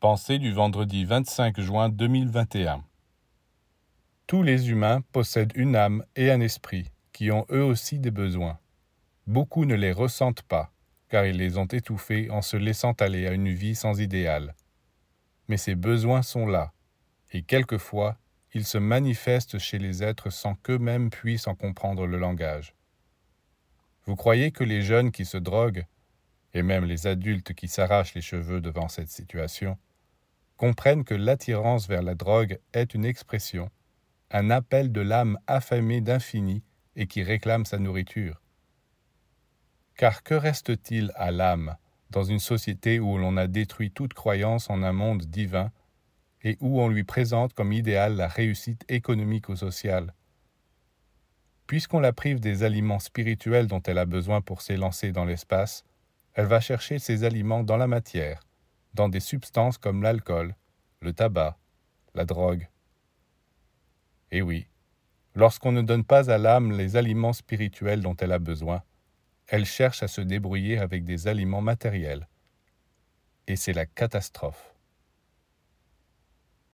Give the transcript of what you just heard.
Pensée du vendredi 25 juin 2021. Tous les humains possèdent une âme et un esprit qui ont eux aussi des besoins. Beaucoup ne les ressentent pas, car ils les ont étouffés en se laissant aller à une vie sans idéal. Mais ces besoins sont là, et quelquefois ils se manifestent chez les êtres sans qu'eux-mêmes puissent en comprendre le langage. Vous croyez que les jeunes qui se droguent, et même les adultes qui s'arrachent les cheveux devant cette situation, comprennent que l'attirance vers la drogue est une expression, un appel de l'âme affamée d'infini et qui réclame sa nourriture. Car que reste-t-il à l'âme dans une société où l'on a détruit toute croyance en un monde divin et où on lui présente comme idéal la réussite économique ou sociale? Puisqu'on la prive des aliments spirituels dont elle a besoin pour s'élancer dans l'espace, elle va chercher ses aliments dans la matière, dans des substances comme l'alcool, le tabac, la drogue. Et oui, lorsqu'on ne donne pas à l'âme les aliments spirituels dont elle a besoin, elle cherche à se débrouiller avec des aliments matériels. Et c'est la catastrophe.